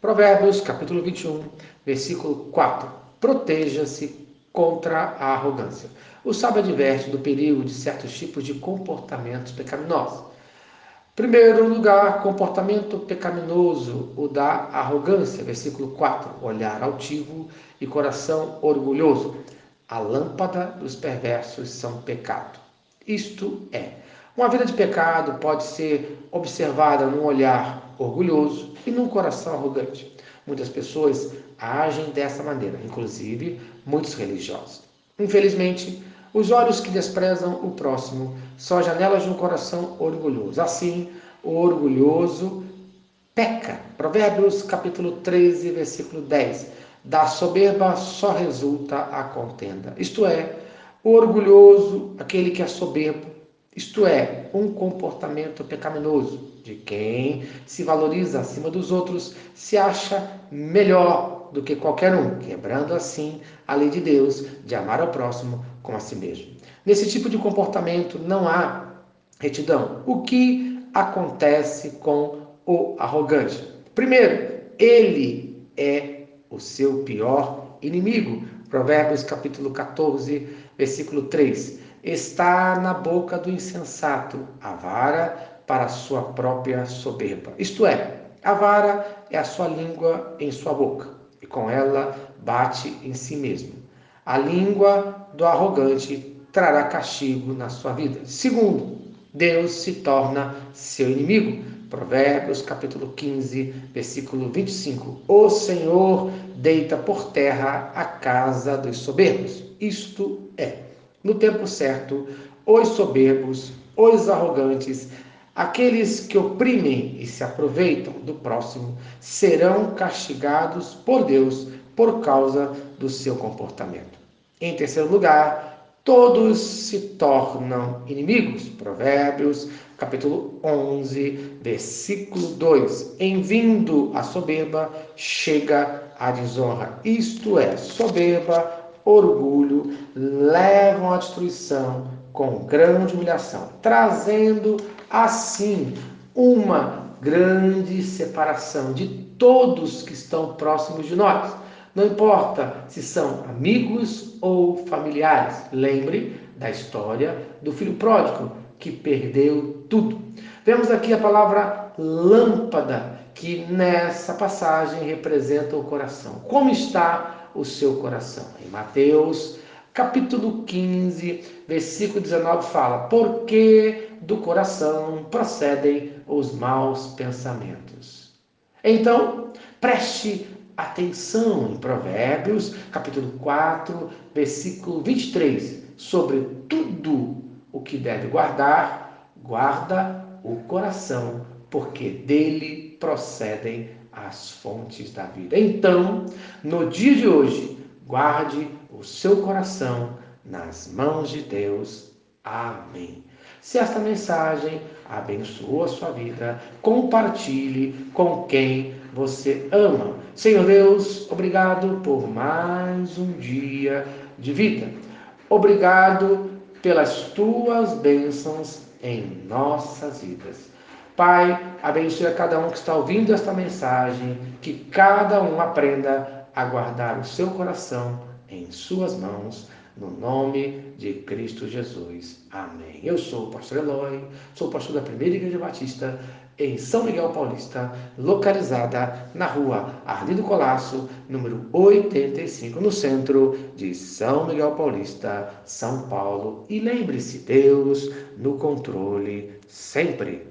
Provérbios, capítulo 21, versículo 4. Proteja-se contra a arrogância. O sábio adverte do perigo de certos tipos de comportamentos pecaminosos. Primeiro lugar, comportamento pecaminoso, o da arrogância, versículo 4, olhar altivo e coração orgulhoso. A lâmpada dos perversos são pecado. Isto é, uma vida de pecado pode ser observada num olhar orgulhoso e num coração arrogante. Muitas pessoas agem dessa maneira, inclusive muitos religiosos. Infelizmente, os olhos que desprezam o próximo são as janelas de um coração orgulhoso. Assim, o orgulhoso peca. Provérbios capítulo 13, versículo 10. Da soberba só resulta a contenda. Isto é, o orgulhoso, aquele que é soberbo, isto é, um comportamento pecaminoso de quem se valoriza acima dos outros, se acha melhor do que qualquer um, quebrando assim a lei de Deus de amar ao próximo como a si mesmo. Nesse tipo de comportamento não há retidão. O que acontece com o arrogante? Primeiro, ele é o seu pior inimigo. Provérbios capítulo 14, versículo 3 está na boca do insensato a vara para a sua própria soberba. Isto é, a vara é a sua língua em sua boca, e com ela bate em si mesmo. A língua do arrogante trará castigo na sua vida. Segundo, Deus se torna seu inimigo. Provérbios capítulo 15, versículo 25. O Senhor deita por terra a casa dos soberbos. Isto é, no tempo certo, os soberbos, os arrogantes, aqueles que oprimem e se aproveitam do próximo, serão castigados por Deus por causa do seu comportamento. Em terceiro lugar, todos se tornam inimigos. Provérbios, capítulo 11, versículo 2. Em vindo a soberba, chega a desonra. Isto é, soberba orgulho levam à destruição com grande humilhação, trazendo assim uma grande separação de todos que estão próximos de nós. Não importa se são amigos ou familiares. Lembre da história do filho pródigo que perdeu tudo. Vemos aqui a palavra lâmpada, que nessa passagem representa o coração. Como está o seu coração. Em Mateus, capítulo 15, versículo 19 fala: "Porque do coração procedem os maus pensamentos". Então, preste atenção em Provérbios, capítulo 4, versículo 23, sobre tudo o que deve guardar, guarda o coração, porque dele procedem as fontes da vida. Então, no dia de hoje, guarde o seu coração nas mãos de Deus. Amém. Se esta mensagem abençoou a sua vida, compartilhe com quem você ama. Senhor Deus, obrigado por mais um dia de vida. Obrigado pelas tuas bênçãos em nossas vidas. Pai, abençoe a cada um que está ouvindo esta mensagem, que cada um aprenda a guardar o seu coração em suas mãos, no nome de Cristo Jesus. Amém. Eu sou o pastor Eloy, sou pastor da Primeira Igreja Batista em São Miguel Paulista, localizada na rua Arlindo Colasso, número 85, no centro de São Miguel Paulista, São Paulo. E lembre-se, Deus no controle sempre.